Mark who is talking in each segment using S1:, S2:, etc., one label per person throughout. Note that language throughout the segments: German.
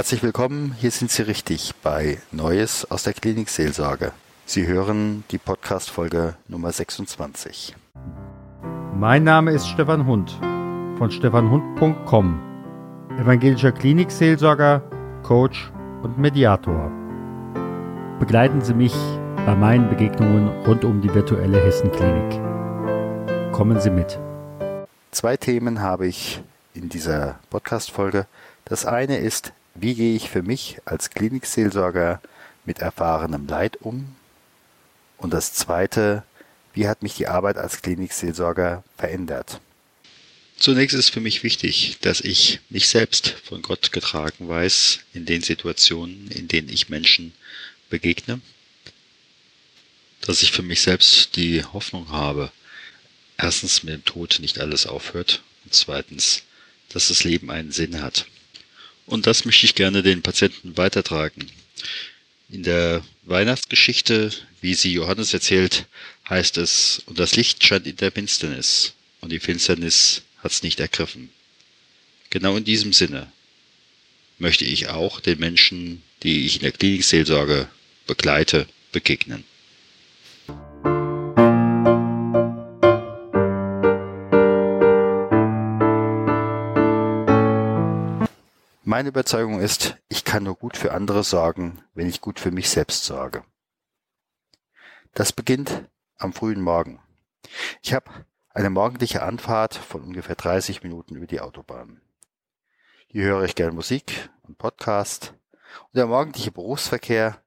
S1: Herzlich willkommen, hier sind Sie richtig bei Neues aus der Klinik Seelsorge. Sie hören die Podcast-Folge Nummer 26.
S2: Mein Name ist Stefan Hund von stefanhund.com, evangelischer Klinikseelsorger, Coach und Mediator. Begleiten Sie mich bei meinen Begegnungen rund um die virtuelle Hessenklinik. Kommen Sie mit.
S1: Zwei Themen habe ich in dieser Podcast-Folge. Das eine ist, wie gehe ich für mich als Klinikseelsorger mit erfahrenem Leid um? Und das zweite, wie hat mich die Arbeit als Klinikseelsorger verändert? Zunächst ist für mich wichtig, dass ich mich selbst von Gott getragen weiß in den Situationen, in denen ich Menschen begegne. Dass ich für mich selbst die Hoffnung habe, erstens mit dem Tod nicht alles aufhört und zweitens, dass das Leben einen Sinn hat. Und das möchte ich gerne den Patienten weitertragen. In der Weihnachtsgeschichte, wie sie Johannes erzählt, heißt es, und das Licht scheint in der Finsternis, und die Finsternis hat es nicht ergriffen. Genau in diesem Sinne möchte ich auch den Menschen, die ich in der Klinikseelsorge begleite, begegnen. Meine Überzeugung ist, ich kann nur gut für andere sorgen, wenn ich gut für mich selbst sorge. Das beginnt am frühen Morgen. Ich habe eine morgendliche Anfahrt von ungefähr 30 Minuten über die Autobahn. Hier höre ich gern Musik und Podcast. Und der morgendliche Berufsverkehr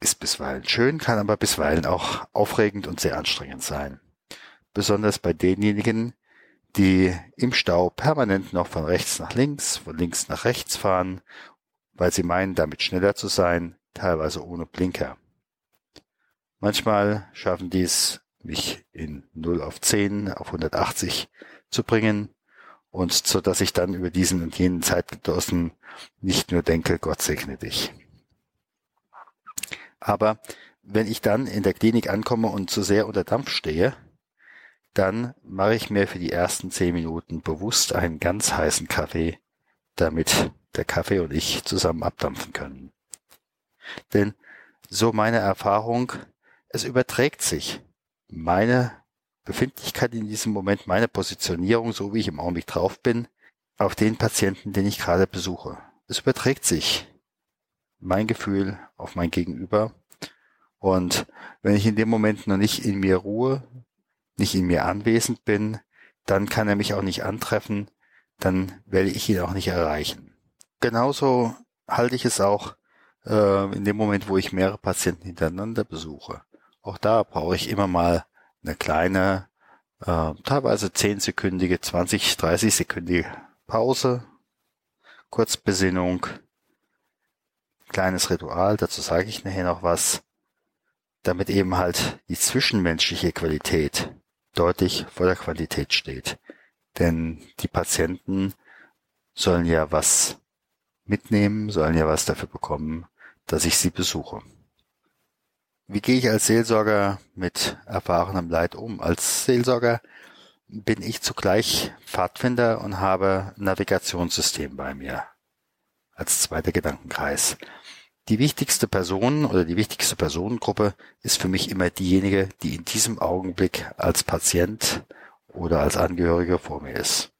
S1: ist bisweilen schön, kann aber bisweilen auch aufregend und sehr anstrengend sein. Besonders bei denjenigen, die im Stau permanent noch von rechts nach links, von links nach rechts fahren, weil sie meinen, damit schneller zu sein, teilweise ohne Blinker. Manchmal schaffen die es, mich in 0 auf 10 auf 180 zu bringen und so dass ich dann über diesen und jenen Zeitgenossen nicht nur denke, Gott segne dich. Aber wenn ich dann in der Klinik ankomme und zu sehr unter Dampf stehe, dann mache ich mir für die ersten zehn Minuten bewusst einen ganz heißen Kaffee, damit der Kaffee und ich zusammen abdampfen können. Denn so meine Erfahrung, es überträgt sich meine Befindlichkeit in diesem Moment, meine Positionierung, so wie ich im Augenblick drauf bin, auf den Patienten, den ich gerade besuche. Es überträgt sich mein Gefühl auf mein Gegenüber. Und wenn ich in dem Moment noch nicht in mir ruhe, nicht in mir anwesend bin, dann kann er mich auch nicht antreffen, dann werde ich ihn auch nicht erreichen. Genauso halte ich es auch äh, in dem Moment, wo ich mehrere Patienten hintereinander besuche. Auch da brauche ich immer mal eine kleine, äh, teilweise 10-sekündige, 20, 30 sekündige Pause, Kurzbesinnung, kleines Ritual, dazu sage ich nachher noch was, damit eben halt die zwischenmenschliche Qualität deutlich vor der Qualität steht. Denn die Patienten sollen ja was mitnehmen, sollen ja was dafür bekommen, dass ich sie besuche. Wie gehe ich als Seelsorger mit erfahrenem Leid um? Als Seelsorger bin ich zugleich Pfadfinder und habe Navigationssystem bei mir als zweiter Gedankenkreis. Die wichtigste Person oder die wichtigste Personengruppe ist für mich immer diejenige, die in diesem Augenblick als Patient oder als Angehörige vor mir ist.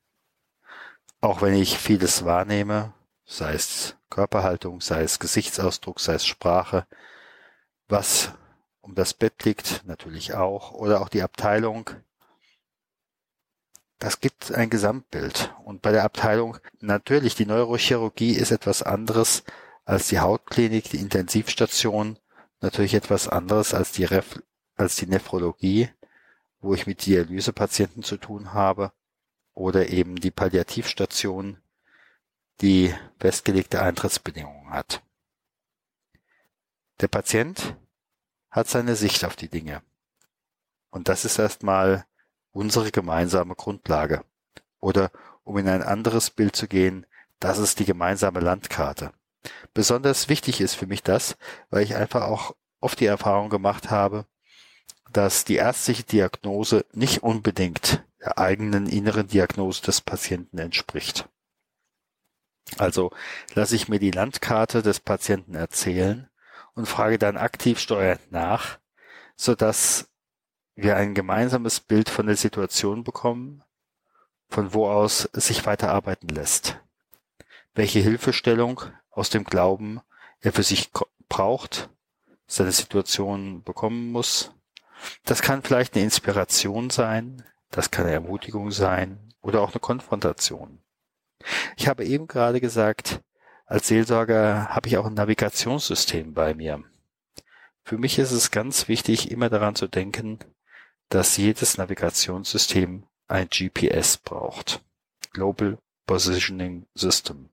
S1: Auch wenn ich vieles wahrnehme, sei es Körperhaltung, sei es Gesichtsausdruck, sei es Sprache, was um das Bett liegt, natürlich auch, oder auch die Abteilung, das gibt ein Gesamtbild. Und bei der Abteilung natürlich, die Neurochirurgie ist etwas anderes als die Hautklinik, die Intensivstation, natürlich etwas anderes als die, Ref als die Nephrologie, wo ich mit Dialysepatienten zu tun habe, oder eben die Palliativstation, die festgelegte Eintrittsbedingungen hat. Der Patient hat seine Sicht auf die Dinge. Und das ist erstmal unsere gemeinsame Grundlage. Oder um in ein anderes Bild zu gehen, das ist die gemeinsame Landkarte. Besonders wichtig ist für mich das, weil ich einfach auch oft die Erfahrung gemacht habe, dass die ärztliche Diagnose nicht unbedingt der eigenen inneren Diagnose des Patienten entspricht. Also lasse ich mir die Landkarte des Patienten erzählen und frage dann aktiv steuernd nach, sodass wir ein gemeinsames Bild von der Situation bekommen, von wo aus es sich weiterarbeiten lässt. Welche Hilfestellung aus dem Glauben er für sich braucht, seine Situation bekommen muss. Das kann vielleicht eine Inspiration sein, das kann eine Ermutigung sein oder auch eine Konfrontation. Ich habe eben gerade gesagt, als Seelsorger habe ich auch ein Navigationssystem bei mir. Für mich ist es ganz wichtig, immer daran zu denken, dass jedes Navigationssystem ein GPS braucht. Global Positioning System.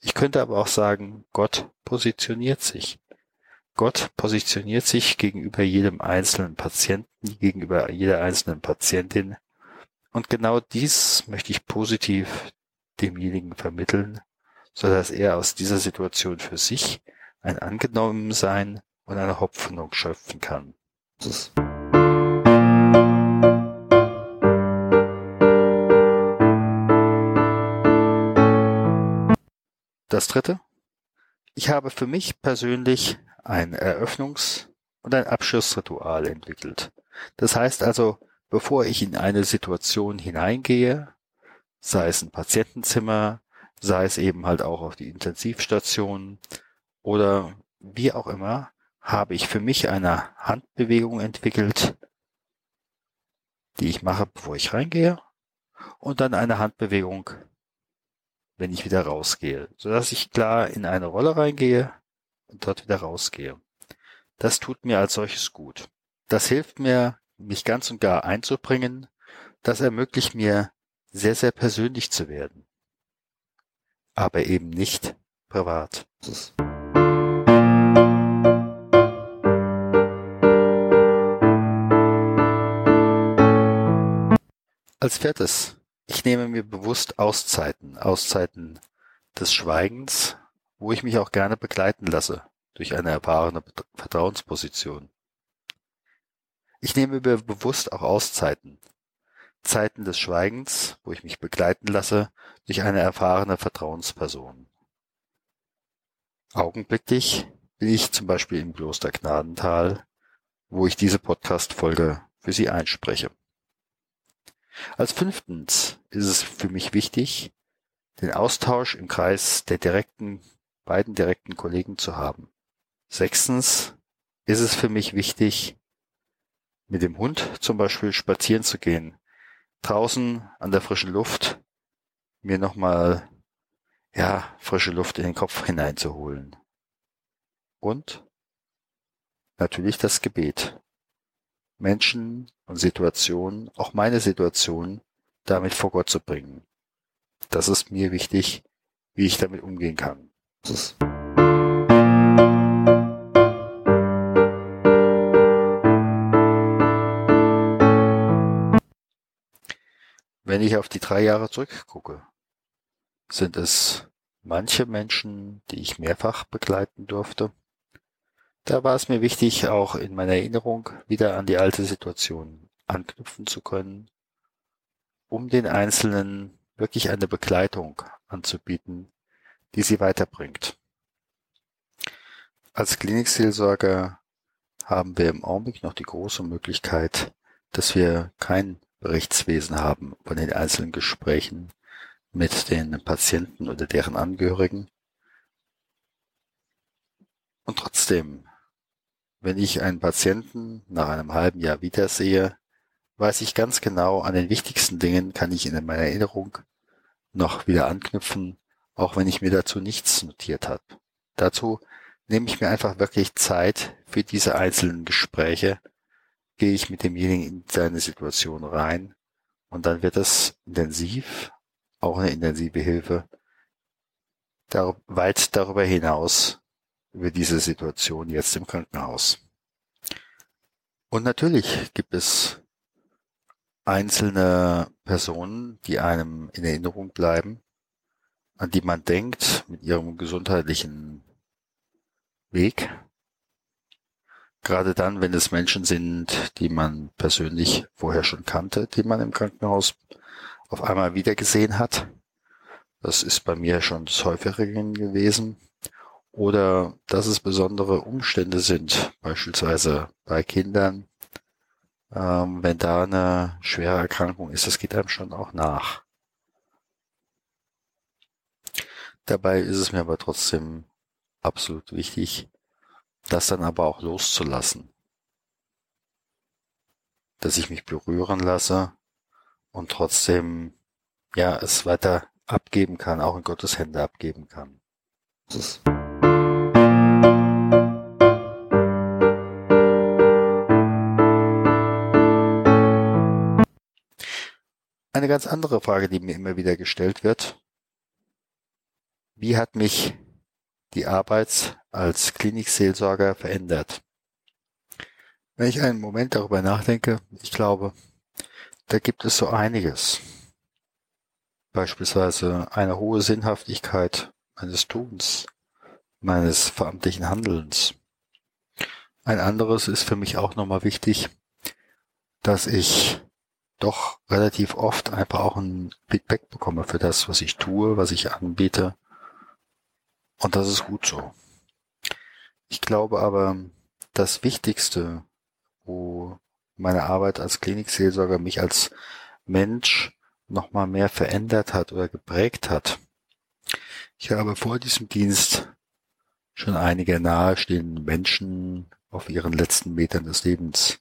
S1: Ich könnte aber auch sagen, Gott positioniert sich. Gott positioniert sich gegenüber jedem einzelnen Patienten, gegenüber jeder einzelnen Patientin. Und genau dies möchte ich positiv demjenigen vermitteln, so dass er aus dieser Situation für sich ein Angenommensein und eine Hoffnung schöpfen kann. Das dritte. Ich habe für mich persönlich ein Eröffnungs- und ein Abschlussritual entwickelt. Das heißt also, bevor ich in eine Situation hineingehe, sei es ein Patientenzimmer, sei es eben halt auch auf die Intensivstation oder wie auch immer, habe ich für mich eine Handbewegung entwickelt, die ich mache, bevor ich reingehe, und dann eine Handbewegung, wenn ich wieder rausgehe, so dass ich klar in eine Rolle reingehe und dort wieder rausgehe. Das tut mir als solches gut. Das hilft mir, mich ganz und gar einzubringen. Das ermöglicht mir, sehr, sehr persönlich zu werden. Aber eben nicht privat. Als viertes, ich nehme mir bewusst Auszeiten, Auszeiten des Schweigens, wo ich mich auch gerne begleiten lasse durch eine erfahrene Vertrauensposition. Ich nehme mir bewusst auch Auszeiten, Zeiten des Schweigens, wo ich mich begleiten lasse durch eine erfahrene Vertrauensperson. Augenblicklich bin ich zum Beispiel im Kloster Gnadental, wo ich diese Podcast-Folge für Sie einspreche. Als fünftens ist es für mich wichtig, den Austausch im Kreis der direkten, beiden direkten Kollegen zu haben. Sechstens ist es für mich wichtig, mit dem Hund zum Beispiel spazieren zu gehen, draußen an der frischen Luft mir nochmal ja, frische Luft in den Kopf hineinzuholen. Und natürlich das Gebet. Menschen und Situationen, auch meine Situation, damit vor Gott zu bringen. Das ist mir wichtig, wie ich damit umgehen kann. Wenn ich auf die drei Jahre zurückgucke, sind es manche Menschen, die ich mehrfach begleiten durfte, da war es mir wichtig, auch in meiner Erinnerung wieder an die alte Situation anknüpfen zu können, um den Einzelnen wirklich eine Begleitung anzubieten, die sie weiterbringt. Als Klinikseelsorger haben wir im Augenblick noch die große Möglichkeit, dass wir kein Berichtswesen haben von den einzelnen Gesprächen mit den Patienten oder deren Angehörigen. Und trotzdem wenn ich einen Patienten nach einem halben Jahr wiedersehe, weiß ich ganz genau, an den wichtigsten Dingen kann ich in meiner Erinnerung noch wieder anknüpfen, auch wenn ich mir dazu nichts notiert habe. Dazu nehme ich mir einfach wirklich Zeit für diese einzelnen Gespräche, gehe ich mit demjenigen in seine Situation rein und dann wird es intensiv, auch eine intensive Hilfe, weit darüber hinaus, über diese Situation jetzt im Krankenhaus. Und natürlich gibt es einzelne Personen, die einem in Erinnerung bleiben, an die man denkt mit ihrem gesundheitlichen Weg. Gerade dann, wenn es Menschen sind, die man persönlich vorher schon kannte, die man im Krankenhaus auf einmal wieder gesehen hat. Das ist bei mir schon des Häufigeren gewesen. Oder dass es besondere Umstände sind, beispielsweise bei Kindern. Ähm, wenn da eine schwere Erkrankung ist, das geht einem schon auch nach. Dabei ist es mir aber trotzdem absolut wichtig, das dann aber auch loszulassen. Dass ich mich berühren lasse und trotzdem, ja, es weiter abgeben kann, auch in Gottes Hände abgeben kann. Eine ganz andere Frage, die mir immer wieder gestellt wird. Wie hat mich die Arbeit als Klinikseelsorger verändert? Wenn ich einen Moment darüber nachdenke, ich glaube, da gibt es so einiges. Beispielsweise eine hohe Sinnhaftigkeit meines Tuns, meines veramtlichen Handelns. Ein anderes ist für mich auch nochmal wichtig, dass ich doch relativ oft einfach auch ein Feedback bekomme für das, was ich tue, was ich anbiete. Und das ist gut so. Ich glaube aber, das Wichtigste, wo meine Arbeit als Klinikseelsorger mich als Mensch nochmal mehr verändert hat oder geprägt hat. Ich habe vor diesem Dienst schon einige nahestehende Menschen auf ihren letzten Metern des Lebens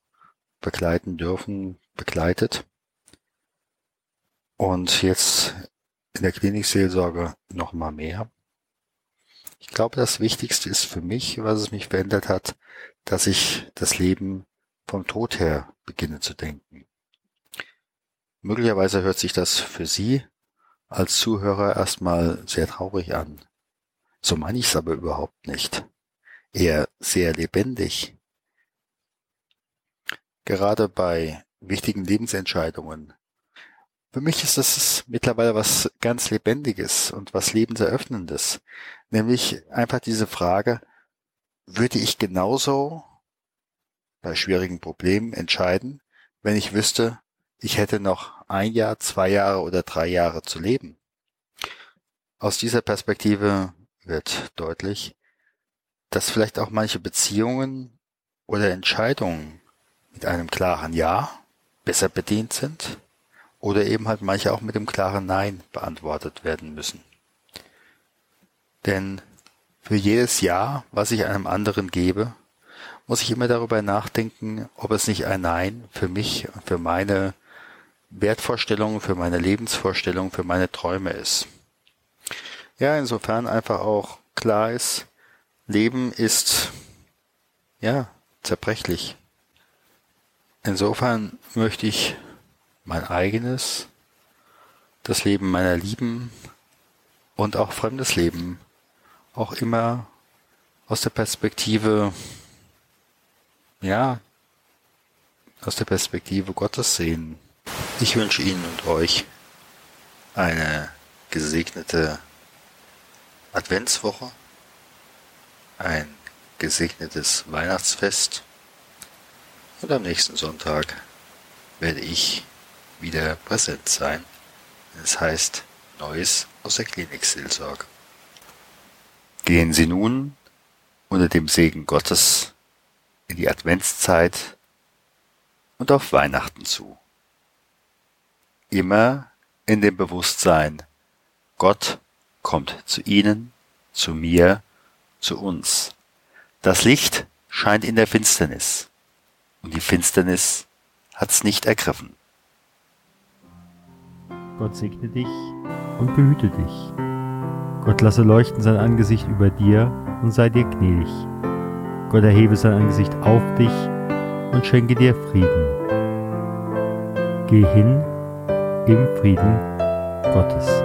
S1: begleiten dürfen, begleitet. Und jetzt in der Klinikseelsorge nochmal mehr. Ich glaube, das Wichtigste ist für mich, was es mich verändert hat, dass ich das Leben vom Tod her beginne zu denken. Möglicherweise hört sich das für Sie als Zuhörer erstmal sehr traurig an. So meine ich es aber überhaupt nicht. Eher sehr lebendig. Gerade bei wichtigen Lebensentscheidungen. Für mich ist das mittlerweile was ganz Lebendiges und was Lebenseröffnendes. Nämlich einfach diese Frage, würde ich genauso bei schwierigen Problemen entscheiden, wenn ich wüsste, ich hätte noch ein Jahr, zwei Jahre oder drei Jahre zu leben. Aus dieser Perspektive wird deutlich, dass vielleicht auch manche Beziehungen oder Entscheidungen mit einem klaren Ja besser bedient sind oder eben halt manche auch mit dem klaren Nein beantwortet werden müssen. Denn für jedes Ja, was ich einem anderen gebe, muss ich immer darüber nachdenken, ob es nicht ein Nein für mich und für meine Wertvorstellungen, für meine Lebensvorstellungen, für meine Träume ist. Ja, insofern einfach auch klar ist, Leben ist, ja, zerbrechlich. Insofern möchte ich mein eigenes, das Leben meiner Lieben und auch fremdes Leben auch immer aus der Perspektive ja, aus der Perspektive Gottes sehen. Ich wünsche Ihnen und euch eine gesegnete Adventswoche, ein gesegnetes Weihnachtsfest und am nächsten Sonntag werde ich wieder präsent sein. Es heißt Neues aus der Klinikseelsorge. Gehen Sie nun unter dem Segen Gottes in die Adventszeit und auf Weihnachten zu. Immer in dem Bewusstsein, Gott kommt zu Ihnen, zu mir, zu uns. Das Licht scheint in der Finsternis und die Finsternis hat's nicht ergriffen.
S2: Gott segne dich und behüte dich. Gott lasse leuchten sein Angesicht über dir und sei dir gnädig. Gott erhebe sein Angesicht auf dich und schenke dir Frieden. Geh hin im Frieden Gottes.